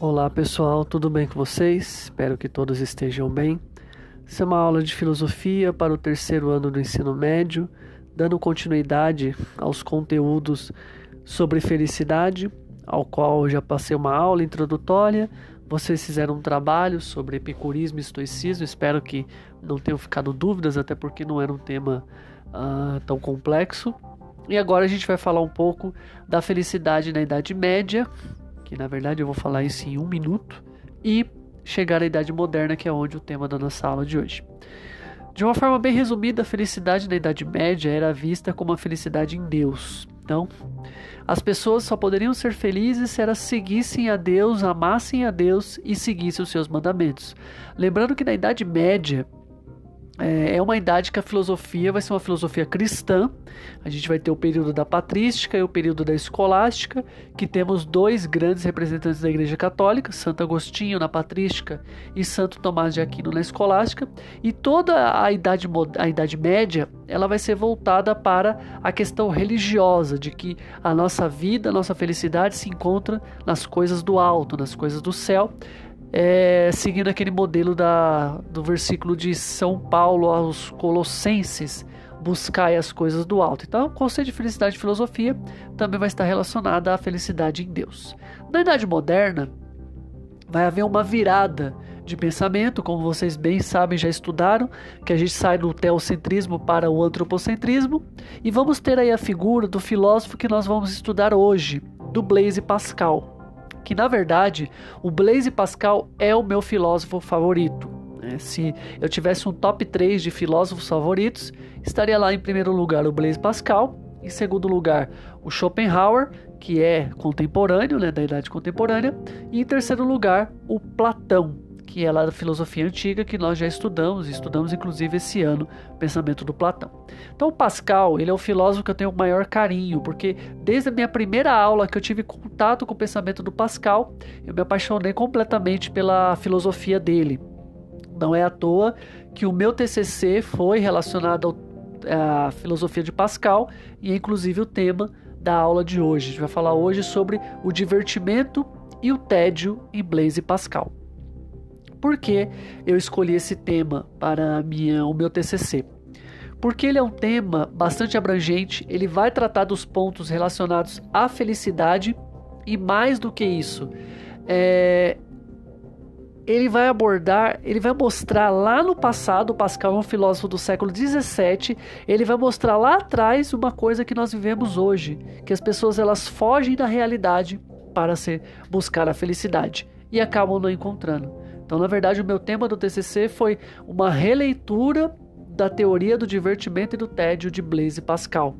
Olá pessoal, tudo bem com vocês? Espero que todos estejam bem. Essa é uma aula de filosofia para o terceiro ano do ensino médio, dando continuidade aos conteúdos sobre felicidade, ao qual já passei uma aula introdutória. Vocês fizeram um trabalho sobre epicurismo e estoicismo, espero que não tenham ficado dúvidas, até porque não era um tema uh, tão complexo. E agora a gente vai falar um pouco da felicidade na Idade Média, que na verdade eu vou falar isso em um minuto, e chegar à Idade Moderna, que é onde o tema da nossa aula de hoje. De uma forma bem resumida, a felicidade na Idade Média era vista como a felicidade em Deus. Então, as pessoas só poderiam ser felizes se elas seguissem a Deus, amassem a Deus e seguissem os seus mandamentos. Lembrando que na Idade Média, é, é uma idade que a filosofia vai ser uma filosofia cristã. A gente vai ter o período da patrística e o período da escolástica, que temos dois grandes representantes da Igreja Católica, Santo Agostinho na patrística e Santo Tomás de Aquino na escolástica. E toda a idade, a idade média ela vai ser voltada para a questão religiosa, de que a nossa vida, a nossa felicidade se encontra nas coisas do alto, nas coisas do céu é, seguindo aquele modelo da, do versículo de São Paulo aos Colossenses, buscai as coisas do alto. Então, o conceito de felicidade e filosofia também vai estar relacionada à felicidade em Deus. Na Idade Moderna, vai haver uma virada de pensamento, como vocês bem sabem, já estudaram, que a gente sai do teocentrismo para o antropocentrismo, e vamos ter aí a figura do filósofo que nós vamos estudar hoje, do Blaise Pascal que na verdade o Blaise Pascal é o meu filósofo favorito. Né? Se eu tivesse um top 3 de filósofos favoritos, estaria lá em primeiro lugar o Blaise Pascal, em segundo lugar o Schopenhauer, que é contemporâneo, né, da idade contemporânea, e em terceiro lugar o Platão, que é lá da filosofia antiga que nós já estudamos, estudamos inclusive esse ano pensamento do Platão. Então, Pascal, ele é o filósofo que eu tenho o maior carinho, porque desde a minha primeira aula que eu tive contato com o pensamento do Pascal, eu me apaixonei completamente pela filosofia dele. Não é à toa que o meu TCC foi relacionado à filosofia de Pascal e é inclusive o tema da aula de hoje. A gente vai falar hoje sobre o divertimento e o tédio em Blaise Pascal por que eu escolhi esse tema para minha, o meu TCC. Porque ele é um tema bastante abrangente, ele vai tratar dos pontos relacionados à felicidade e mais do que isso, é, ele vai abordar, ele vai mostrar lá no passado, Pascal é um filósofo do século 17, ele vai mostrar lá atrás uma coisa que nós vivemos hoje, que as pessoas elas fogem da realidade para ser, buscar a felicidade e acabam não encontrando. Então, na verdade, o meu tema do TCC foi uma releitura da teoria do divertimento e do tédio de Blaise Pascal.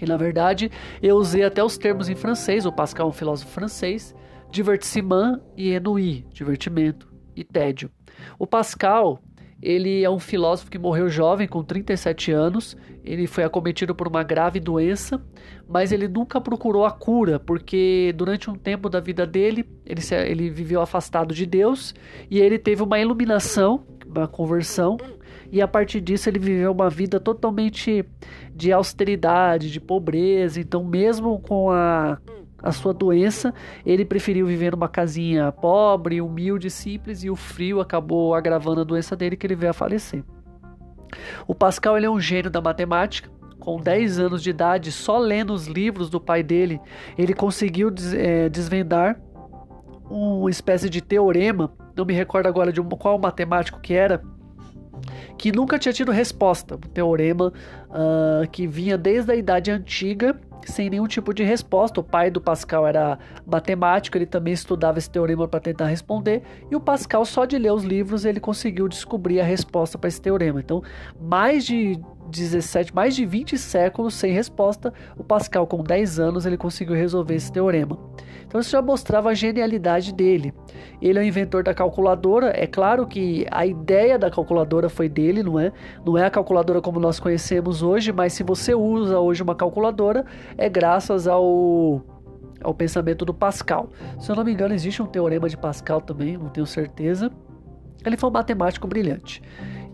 E na verdade, eu usei até os termos em francês, o Pascal é um filósofo francês, divertissement e ennui, divertimento e tédio. O Pascal, ele é um filósofo que morreu jovem, com 37 anos. Ele foi acometido por uma grave doença, mas ele nunca procurou a cura, porque durante um tempo da vida dele, ele, se, ele viveu afastado de Deus e ele teve uma iluminação, uma conversão, e a partir disso ele viveu uma vida totalmente de austeridade, de pobreza. Então, mesmo com a a sua doença, ele preferiu viver numa casinha pobre, humilde, simples e o frio acabou agravando a doença dele que ele veio a falecer. O Pascal ele é um gênio da matemática. Com 10 anos de idade, só lendo os livros do pai dele, ele conseguiu é, desvendar uma espécie de teorema, não me recordo agora de qual matemático que era, que nunca tinha tido resposta. Um teorema uh, que vinha desde a Idade Antiga sem nenhum tipo de resposta. O pai do Pascal era matemático, ele também estudava esse teorema para tentar responder, e o Pascal, só de ler os livros, ele conseguiu descobrir a resposta para esse teorema. Então, mais de 17, mais de 20 séculos sem resposta, o Pascal, com 10 anos, ele conseguiu resolver esse teorema. Então isso já mostrava a genialidade dele. Ele é o inventor da calculadora. É claro que a ideia da calculadora foi dele, não é? Não é a calculadora como nós conhecemos hoje, mas se você usa hoje uma calculadora, é graças ao ao pensamento do Pascal. Se eu não me engano, existe um teorema de Pascal também, não tenho certeza. Ele foi um matemático brilhante.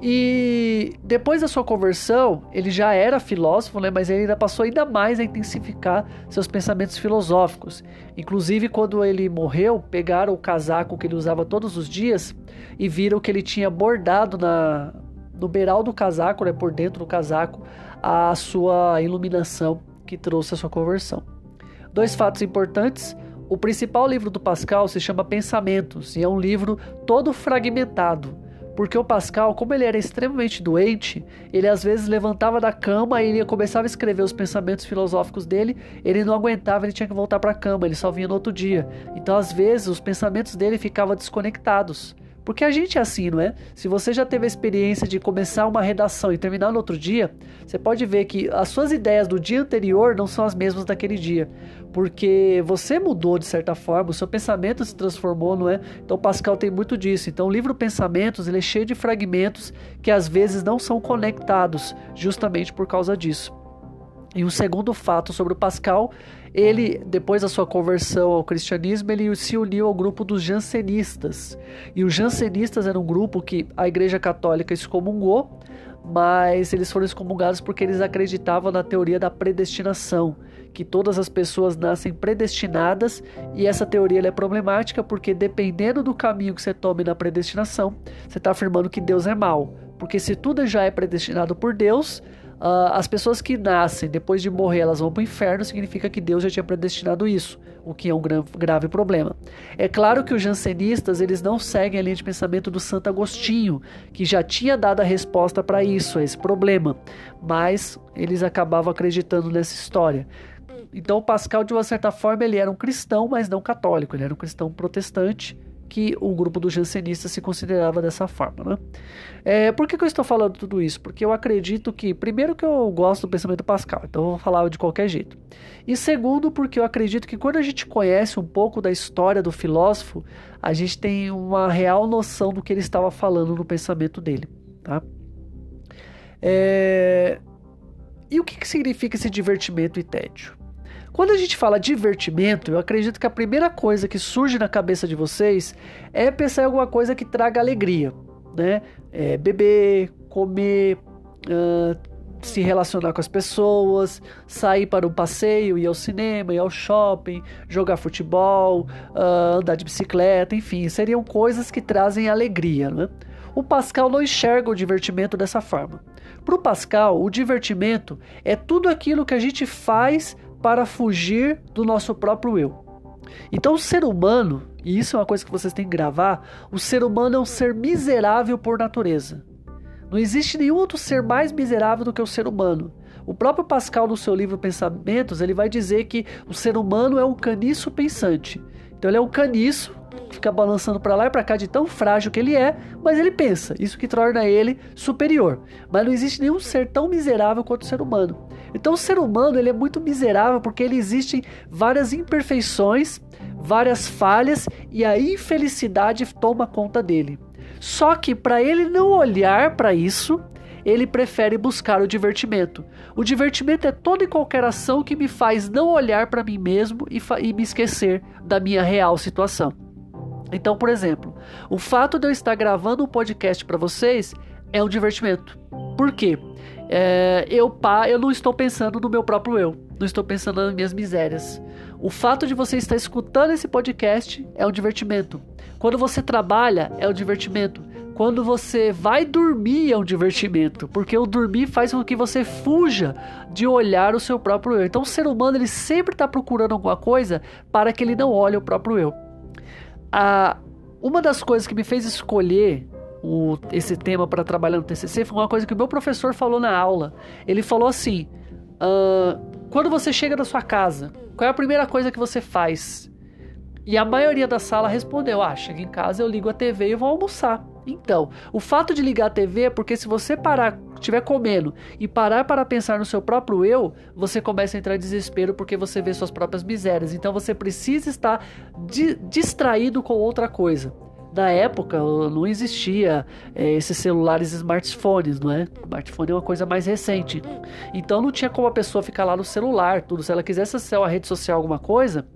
E depois da sua conversão, ele já era filósofo, né? mas ele ainda passou ainda mais a intensificar seus pensamentos filosóficos. Inclusive, quando ele morreu, pegaram o casaco que ele usava todos os dias e viram que ele tinha bordado na, no beiral do casaco, né? por dentro do casaco, a sua iluminação que trouxe a sua conversão. Dois fatos importantes. O principal livro do Pascal se chama Pensamentos e é um livro todo fragmentado porque o Pascal, como ele era extremamente doente, ele às vezes levantava da cama e ele começava a escrever os pensamentos filosóficos dele, ele não aguentava, ele tinha que voltar para a cama, ele só vinha no outro dia. Então, às vezes, os pensamentos dele ficavam desconectados. Porque a gente é assim, não é? Se você já teve a experiência de começar uma redação e terminar no outro dia, você pode ver que as suas ideias do dia anterior não são as mesmas daquele dia. Porque você mudou de certa forma, o seu pensamento se transformou, não é? Então Pascal tem muito disso. Então o livro Pensamentos ele é cheio de fragmentos que às vezes não são conectados, justamente por causa disso. E um segundo fato sobre o Pascal, ele, depois da sua conversão ao cristianismo, ele se uniu ao grupo dos jansenistas. E os jansenistas era um grupo que a Igreja Católica excomungou, mas eles foram excomungados porque eles acreditavam na teoria da predestinação, que todas as pessoas nascem predestinadas, e essa teoria é problemática porque dependendo do caminho que você tome na predestinação, você está afirmando que Deus é mal. Porque se tudo já é predestinado por Deus, Uh, as pessoas que nascem depois de morrer elas vão para o inferno significa que Deus já tinha predestinado isso, o que é um gra grave problema. É claro que os jansenistas eles não seguem a linha de pensamento do Santo Agostinho, que já tinha dado a resposta para isso, a esse problema, mas eles acabavam acreditando nessa história. Então Pascal de uma certa forma ele era um cristão, mas não católico, ele era um cristão protestante que o grupo dos jansenistas se considerava dessa forma. Né? É, por que, que, eu estou falando tudo isso? Porque eu acredito que, primeiro, que eu gosto do pensamento Pascal, então eu vou falar de qualquer jeito. E segundo, porque eu acredito que quando a gente conhece um pouco da história do filósofo, a gente tem uma real noção do que ele estava falando no pensamento dele. Tá? É... E o que, que significa esse divertimento e tédio? Quando a gente fala divertimento, eu acredito que a primeira coisa que surge na cabeça de vocês é pensar em alguma coisa que traga alegria, né? É beber, comer, uh, se relacionar com as pessoas, sair para um passeio, ir ao cinema, ir ao shopping, jogar futebol, uh, andar de bicicleta, enfim, seriam coisas que trazem alegria, né? O Pascal não enxerga o divertimento dessa forma. Para o Pascal, o divertimento é tudo aquilo que a gente faz para fugir do nosso próprio eu. Então, o ser humano, e isso é uma coisa que vocês têm que gravar, o ser humano é um ser miserável por natureza. Não existe nenhum outro ser mais miserável do que o ser humano. O próprio Pascal, no seu livro Pensamentos, ele vai dizer que o ser humano é um caniço pensante. Então, ele é um caniço fica balançando para lá e para cá de tão frágil que ele é, mas ele pensa, isso que torna ele superior. Mas não existe nenhum ser tão miserável quanto o ser humano. Então o ser humano ele é muito miserável porque ele existem várias imperfeições, várias falhas e a infelicidade toma conta dele. Só que para ele não olhar para isso, ele prefere buscar o divertimento. O divertimento é toda e qualquer ação que me faz não olhar para mim mesmo e, e me esquecer da minha real situação. Então, por exemplo, o fato de eu estar gravando um podcast para vocês é um divertimento. Por quê? É, eu, pá, eu não estou pensando no meu próprio eu, não estou pensando nas minhas misérias. O fato de você estar escutando esse podcast é um divertimento. Quando você trabalha, é um divertimento. Quando você vai dormir, é um divertimento, porque o dormir faz com que você fuja de olhar o seu próprio eu. Então, o ser humano ele sempre está procurando alguma coisa para que ele não olhe o próprio eu. A, uma das coisas que me fez escolher o, esse tema para trabalhar no TCC foi uma coisa que o meu professor falou na aula. Ele falou assim: uh, quando você chega na sua casa, qual é a primeira coisa que você faz? E a maioria da sala respondeu: Ah, chego em casa, eu ligo a TV e vou almoçar. Então, o fato de ligar a TV é porque se você parar, estiver comendo e parar para pensar no seu próprio eu, você começa a entrar em desespero porque você vê suas próprias misérias. Então você precisa estar di distraído com outra coisa na época não existia é, esses celulares smartphones, não é? Smartphone é uma coisa mais recente. Então não tinha como a pessoa ficar lá no celular, tudo. Se ela quisesse acessar a rede social alguma coisa,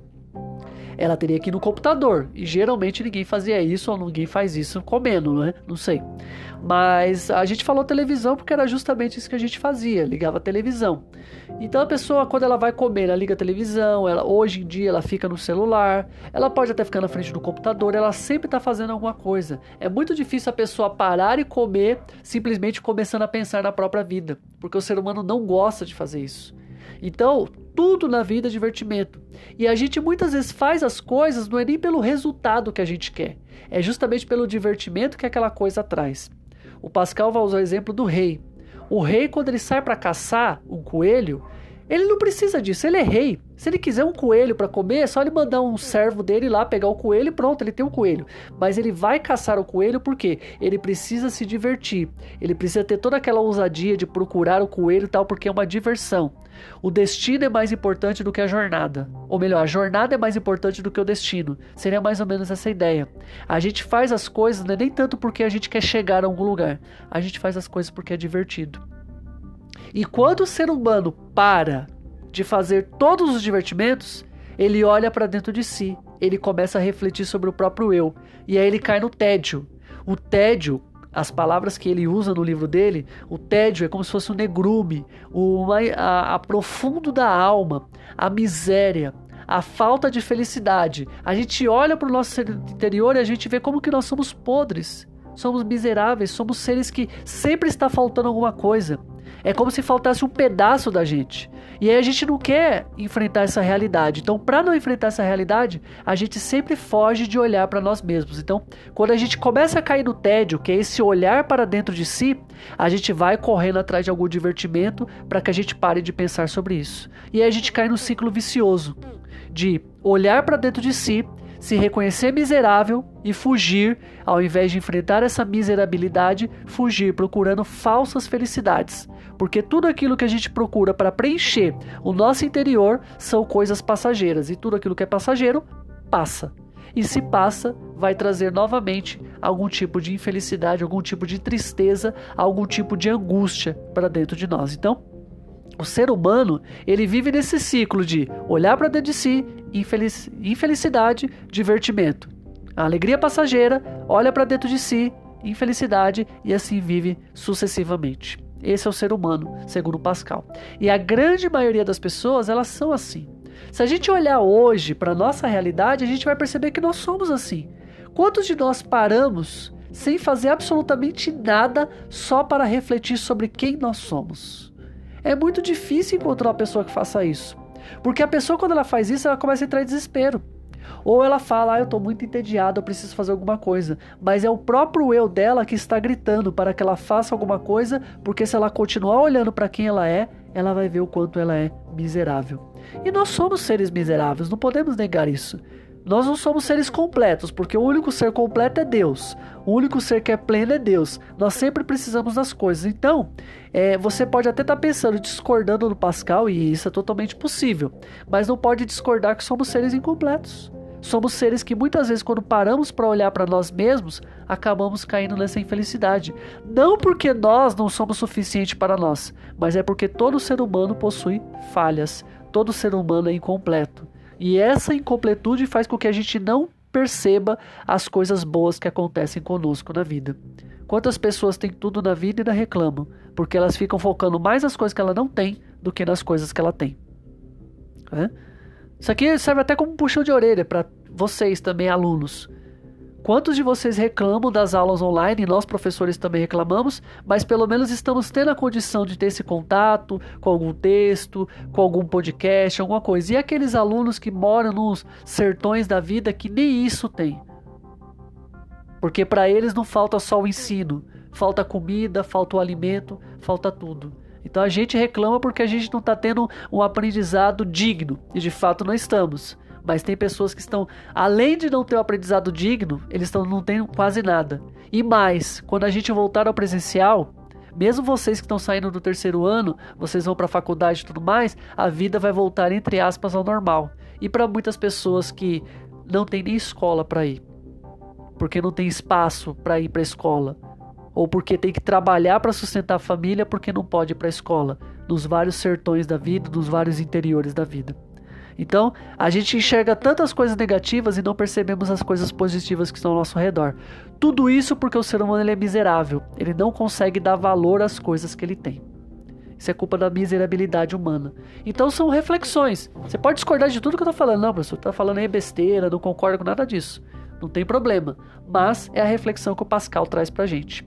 ela teria que ir no computador. E geralmente ninguém fazia isso ou ninguém faz isso comendo, né? Não sei. Mas a gente falou televisão porque era justamente isso que a gente fazia, ligava a televisão. Então a pessoa quando ela vai comer, ela liga a televisão, ela hoje em dia ela fica no celular, ela pode até ficar na frente do computador, ela sempre está fazendo alguma coisa. É muito difícil a pessoa parar e comer simplesmente começando a pensar na própria vida, porque o ser humano não gosta de fazer isso. Então, tudo na vida é divertimento. E a gente muitas vezes faz as coisas não é nem pelo resultado que a gente quer, é justamente pelo divertimento que aquela coisa traz. O Pascal vai usar o exemplo do rei. O rei, quando ele sai para caçar um coelho, ele não precisa disso, ele é rei. Se ele quiser um coelho para comer, é só ele mandar um servo dele lá pegar o coelho e pronto, ele tem um coelho. Mas ele vai caçar o coelho porque ele precisa se divertir. Ele precisa ter toda aquela ousadia de procurar o coelho e tal, porque é uma diversão. O destino é mais importante do que a jornada. Ou melhor, a jornada é mais importante do que o destino. Seria mais ou menos essa ideia. A gente faz as coisas não é nem tanto porque a gente quer chegar a algum lugar. A gente faz as coisas porque é divertido. E quando o ser humano para de fazer todos os divertimentos, ele olha para dentro de si, ele começa a refletir sobre o próprio eu, e aí ele cai no tédio. O tédio, as palavras que ele usa no livro dele, o tédio é como se fosse um negrume, o a, a profundo da alma, a miséria, a falta de felicidade. A gente olha para o nosso interior e a gente vê como que nós somos podres, somos miseráveis, somos seres que sempre está faltando alguma coisa. É como se faltasse um pedaço da gente. E aí a gente não quer enfrentar essa realidade. Então, para não enfrentar essa realidade, a gente sempre foge de olhar para nós mesmos. Então, quando a gente começa a cair no tédio, que é esse olhar para dentro de si, a gente vai correndo atrás de algum divertimento para que a gente pare de pensar sobre isso. E aí a gente cai no ciclo vicioso de olhar para dentro de si se reconhecer miserável e fugir, ao invés de enfrentar essa miserabilidade, fugir procurando falsas felicidades. Porque tudo aquilo que a gente procura para preencher o nosso interior são coisas passageiras e tudo aquilo que é passageiro passa. E se passa, vai trazer novamente algum tipo de infelicidade, algum tipo de tristeza, algum tipo de angústia para dentro de nós. Então, o ser humano, ele vive nesse ciclo de olhar para dentro de si, infelic infelicidade, divertimento. A alegria passageira, olha para dentro de si, infelicidade e assim vive sucessivamente. Esse é o ser humano, segundo Pascal. E a grande maioria das pessoas, elas são assim. Se a gente olhar hoje para nossa realidade, a gente vai perceber que nós somos assim. Quantos de nós paramos sem fazer absolutamente nada só para refletir sobre quem nós somos? É muito difícil encontrar uma pessoa que faça isso. Porque a pessoa, quando ela faz isso, ela começa a entrar em desespero. Ou ela fala, ah, eu estou muito entediada, eu preciso fazer alguma coisa. Mas é o próprio eu dela que está gritando para que ela faça alguma coisa, porque se ela continuar olhando para quem ela é, ela vai ver o quanto ela é miserável. E nós somos seres miseráveis, não podemos negar isso. Nós não somos seres completos, porque o único ser completo é Deus. O único ser que é pleno é Deus. Nós sempre precisamos das coisas. Então, é, você pode até estar tá pensando, discordando do Pascal, e isso é totalmente possível, mas não pode discordar que somos seres incompletos. Somos seres que muitas vezes, quando paramos para olhar para nós mesmos, acabamos caindo nessa infelicidade. Não porque nós não somos suficientes para nós, mas é porque todo ser humano possui falhas. Todo ser humano é incompleto. E essa incompletude faz com que a gente não perceba as coisas boas que acontecem conosco na vida. Quantas pessoas têm tudo na vida e ainda reclamam, porque elas ficam focando mais nas coisas que ela não tem do que nas coisas que ela tem. É? Isso aqui serve até como um puxão de orelha para vocês também, alunos. Quantos de vocês reclamam das aulas online? Nós, professores, também reclamamos, mas pelo menos estamos tendo a condição de ter esse contato com algum texto, com algum podcast, alguma coisa. E aqueles alunos que moram nos sertões da vida que nem isso tem? Porque para eles não falta só o ensino, falta comida, falta o alimento, falta tudo. Então a gente reclama porque a gente não está tendo um aprendizado digno, e de fato não estamos. Mas tem pessoas que estão, além de não ter um aprendizado digno, eles estão, não têm quase nada. E mais, quando a gente voltar ao presencial, mesmo vocês que estão saindo do terceiro ano, vocês vão para a faculdade e tudo mais, a vida vai voltar, entre aspas, ao normal. E para muitas pessoas que não tem nem escola para ir, porque não tem espaço para ir para escola, ou porque tem que trabalhar para sustentar a família porque não pode ir para a escola, nos vários sertões da vida, nos vários interiores da vida. Então, a gente enxerga tantas coisas negativas e não percebemos as coisas positivas que estão ao nosso redor. Tudo isso porque o ser humano é miserável. Ele não consegue dar valor às coisas que ele tem. Isso é culpa da miserabilidade humana. Então são reflexões. Você pode discordar de tudo que eu tô falando. Não, professor, tá falando aí besteira, não concordo com nada disso. Não tem problema. Mas é a reflexão que o Pascal traz pra gente.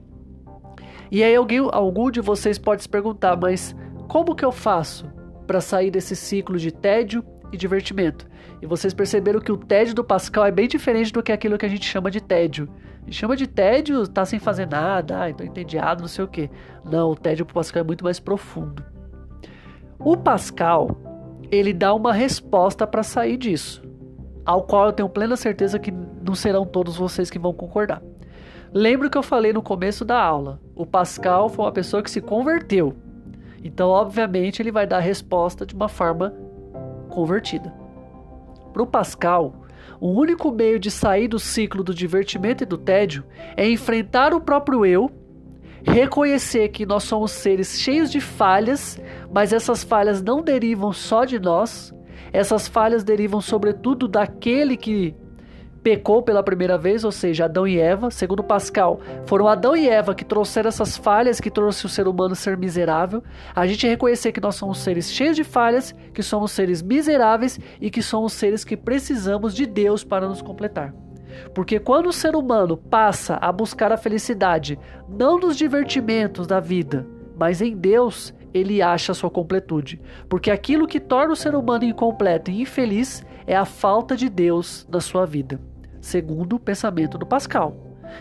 E aí alguém, algum de vocês pode se perguntar, mas como que eu faço para sair desse ciclo de tédio e divertimento? E vocês perceberam que o tédio do Pascal é bem diferente do que aquilo que a gente chama de tédio. A gente chama de tédio, tá sem fazer nada, ah, tô entediado, não sei o que. Não, o tédio pro Pascal é muito mais profundo. O Pascal, ele dá uma resposta para sair disso, ao qual eu tenho plena certeza que não serão todos vocês que vão concordar. Lembro que eu falei no começo da aula. O Pascal foi uma pessoa que se converteu. Então, obviamente, ele vai dar a resposta de uma forma convertida. Para o Pascal, o único meio de sair do ciclo do divertimento e do tédio é enfrentar o próprio eu, reconhecer que nós somos seres cheios de falhas, mas essas falhas não derivam só de nós, essas falhas derivam sobretudo daquele que pecou pela primeira vez, ou seja, Adão e Eva. Segundo Pascal, foram Adão e Eva que trouxeram essas falhas que trouxe o ser humano ser miserável. A gente reconhecer que nós somos seres cheios de falhas, que somos seres miseráveis e que somos seres que precisamos de Deus para nos completar. Porque quando o ser humano passa a buscar a felicidade, não nos divertimentos da vida, mas em Deus, ele acha a sua completude. Porque aquilo que torna o ser humano incompleto e infeliz é a falta de Deus na sua vida segundo o pensamento do Pascal.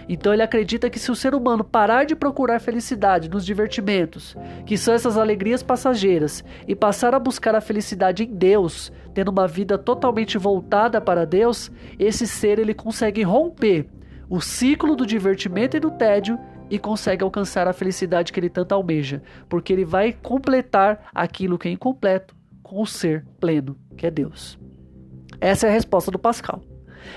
Então ele acredita que se o ser humano parar de procurar felicidade nos divertimentos, que são essas alegrias passageiras, e passar a buscar a felicidade em Deus, tendo uma vida totalmente voltada para Deus, esse ser ele consegue romper o ciclo do divertimento e do tédio e consegue alcançar a felicidade que ele tanto almeja, porque ele vai completar aquilo que é incompleto com o ser pleno, que é Deus. Essa é a resposta do Pascal.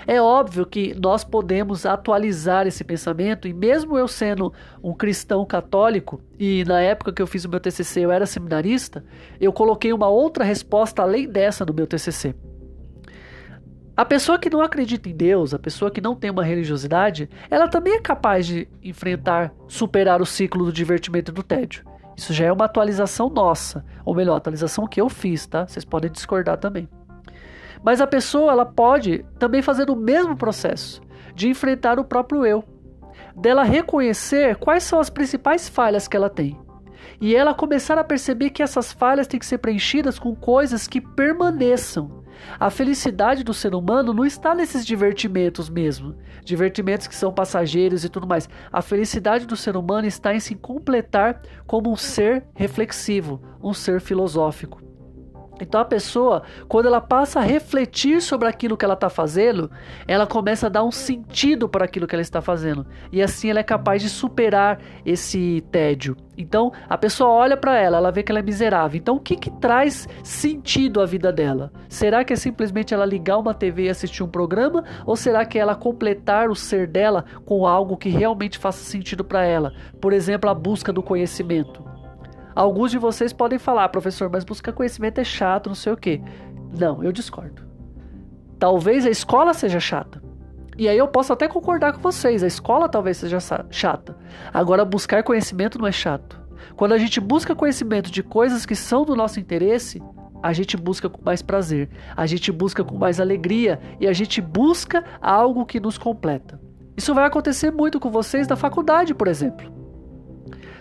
É óbvio que nós podemos atualizar esse pensamento, e mesmo eu sendo um cristão católico, e na época que eu fiz o meu TCC eu era seminarista, eu coloquei uma outra resposta além dessa no meu TCC. A pessoa que não acredita em Deus, a pessoa que não tem uma religiosidade, ela também é capaz de enfrentar, superar o ciclo do divertimento e do tédio. Isso já é uma atualização nossa, ou melhor, atualização que eu fiz, tá? Vocês podem discordar também. Mas a pessoa ela pode também fazer o mesmo processo de enfrentar o próprio eu, dela reconhecer quais são as principais falhas que ela tem. E ela começar a perceber que essas falhas têm que ser preenchidas com coisas que permaneçam. A felicidade do ser humano não está nesses divertimentos mesmo, divertimentos que são passageiros e tudo mais. A felicidade do ser humano está em se completar como um ser reflexivo, um ser filosófico. Então a pessoa, quando ela passa a refletir sobre aquilo que ela está fazendo, ela começa a dar um sentido para aquilo que ela está fazendo. E assim ela é capaz de superar esse tédio. Então a pessoa olha para ela, ela vê que ela é miserável. Então o que, que traz sentido à vida dela? Será que é simplesmente ela ligar uma TV e assistir um programa? Ou será que é ela completar o ser dela com algo que realmente faça sentido para ela? Por exemplo, a busca do conhecimento. Alguns de vocês podem falar, professor, mas buscar conhecimento é chato, não sei o quê. Não, eu discordo. Talvez a escola seja chata. E aí eu posso até concordar com vocês, a escola talvez seja chata. Agora, buscar conhecimento não é chato. Quando a gente busca conhecimento de coisas que são do nosso interesse, a gente busca com mais prazer, a gente busca com mais alegria e a gente busca algo que nos completa. Isso vai acontecer muito com vocês na faculdade, por exemplo.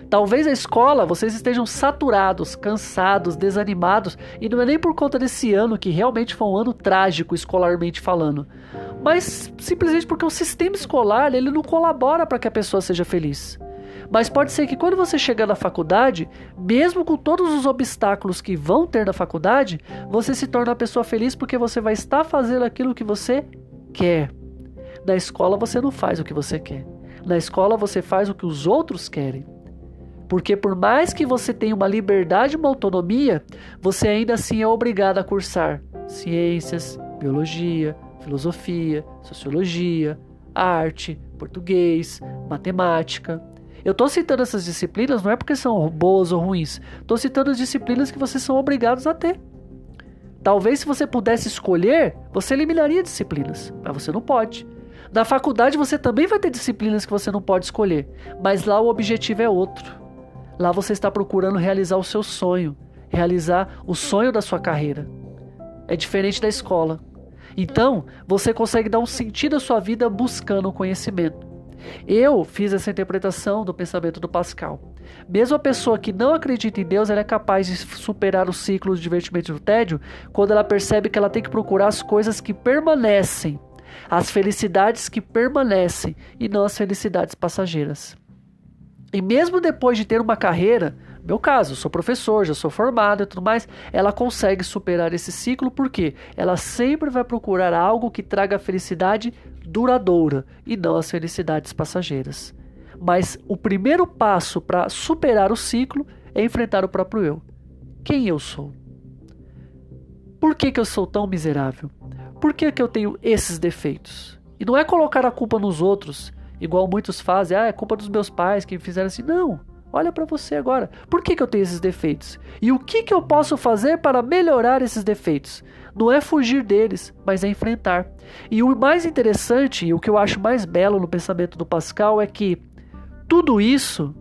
Talvez a escola vocês estejam saturados, cansados, desanimados, e não é nem por conta desse ano que realmente foi um ano trágico escolarmente falando, mas simplesmente porque o sistema escolar ele não colabora para que a pessoa seja feliz. Mas pode ser que quando você chegar na faculdade, mesmo com todos os obstáculos que vão ter na faculdade, você se torne uma pessoa feliz porque você vai estar fazendo aquilo que você quer. Na escola você não faz o que você quer. Na escola você faz o que os outros querem. Porque por mais que você tenha uma liberdade, uma autonomia, você ainda assim é obrigado a cursar ciências, biologia, filosofia, sociologia, arte, português, matemática. Eu estou citando essas disciplinas não é porque são boas ou ruins. Estou citando as disciplinas que vocês são obrigados a ter. Talvez se você pudesse escolher, você eliminaria disciplinas, mas você não pode. Na faculdade você também vai ter disciplinas que você não pode escolher, mas lá o objetivo é outro. Lá você está procurando realizar o seu sonho, realizar o sonho da sua carreira. É diferente da escola. Então, você consegue dar um sentido à sua vida buscando o conhecimento. Eu fiz essa interpretação do pensamento do Pascal. Mesmo a pessoa que não acredita em Deus, ela é capaz de superar o ciclo de divertimento do tédio quando ela percebe que ela tem que procurar as coisas que permanecem, as felicidades que permanecem e não as felicidades passageiras. E mesmo depois de ter uma carreira, meu caso, sou professor, já sou formado e tudo mais, ela consegue superar esse ciclo porque ela sempre vai procurar algo que traga felicidade duradoura e não as felicidades passageiras. Mas o primeiro passo para superar o ciclo é enfrentar o próprio eu. Quem eu sou? Por que, que eu sou tão miserável? Por que, que eu tenho esses defeitos? E não é colocar a culpa nos outros, igual muitos fazem, ah, é culpa dos meus pais que me fizeram assim. Não. Olha para você agora. Por que, que eu tenho esses defeitos? E o que, que eu posso fazer para melhorar esses defeitos? Não é fugir deles, mas é enfrentar. E o mais interessante e o que eu acho mais belo no pensamento do Pascal é que tudo isso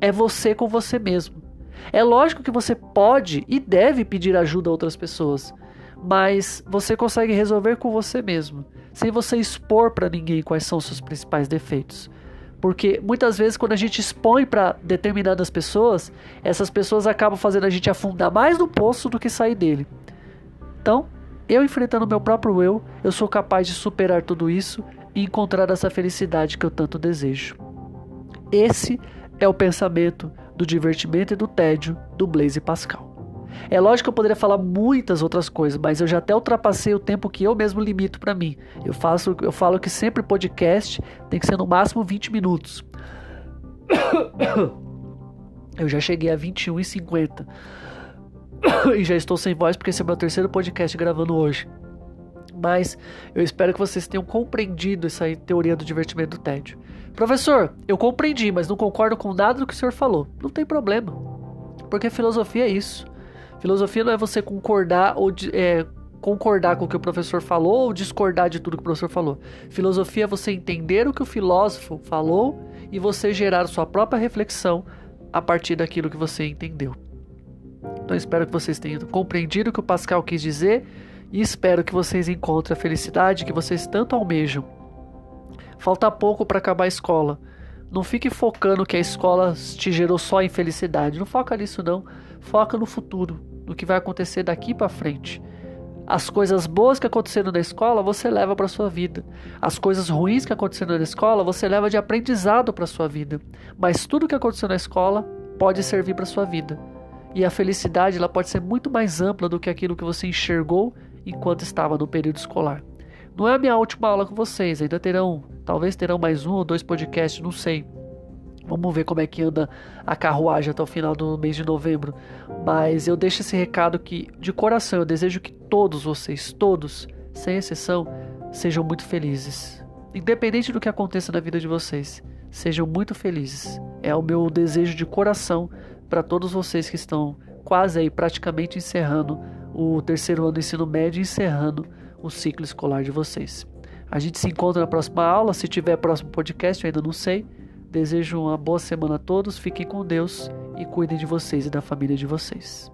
é você com você mesmo. É lógico que você pode e deve pedir ajuda a outras pessoas, mas você consegue resolver com você mesmo, sem você expor para ninguém quais são os seus principais defeitos. Porque muitas vezes, quando a gente expõe para determinadas pessoas, essas pessoas acabam fazendo a gente afundar mais no poço do que sair dele. Então, eu enfrentando meu próprio eu, eu sou capaz de superar tudo isso e encontrar essa felicidade que eu tanto desejo. Esse é o pensamento do divertimento e do tédio do Blaise Pascal. É lógico que eu poderia falar muitas outras coisas, mas eu já até ultrapassei o tempo que eu mesmo limito para mim. Eu faço, eu falo que sempre podcast tem que ser no máximo 20 minutos. Eu já cheguei a 21 e 50. e já estou sem voz porque esse é o meu terceiro podcast gravando hoje. Mas eu espero que vocês tenham compreendido essa teoria do divertimento tédio. Professor, eu compreendi, mas não concordo com nada do que o senhor falou. Não tem problema. Porque filosofia é isso. Filosofia não é você concordar ou é, concordar com o que o professor falou ou discordar de tudo que o professor falou. Filosofia é você entender o que o filósofo falou e você gerar sua própria reflexão a partir daquilo que você entendeu. Então espero que vocês tenham compreendido o que o Pascal quis dizer e espero que vocês encontrem a felicidade que vocês tanto almejam. Falta pouco para acabar a escola. Não fique focando que a escola te gerou só infelicidade. Não foca nisso não. Foca no futuro do que vai acontecer daqui para frente. As coisas boas que aconteceram na escola você leva para sua vida. As coisas ruins que aconteceram na escola você leva de aprendizado para sua vida. Mas tudo que aconteceu na escola pode servir para sua vida. E a felicidade ela pode ser muito mais ampla do que aquilo que você enxergou enquanto estava no período escolar. Não é a minha última aula com vocês, ainda terão, talvez terão mais um ou dois podcasts, não sei. Vamos ver como é que anda a carruagem até o final do mês de novembro. Mas eu deixo esse recado que, de coração, eu desejo que todos vocês, todos, sem exceção, sejam muito felizes. Independente do que aconteça na vida de vocês, sejam muito felizes. É o meu desejo de coração para todos vocês que estão quase aí praticamente encerrando o terceiro ano do ensino médio e encerrando o ciclo escolar de vocês. A gente se encontra na próxima aula, se tiver próximo podcast, eu ainda não sei. Desejo uma boa semana a todos, fiquem com Deus e cuidem de vocês e da família de vocês.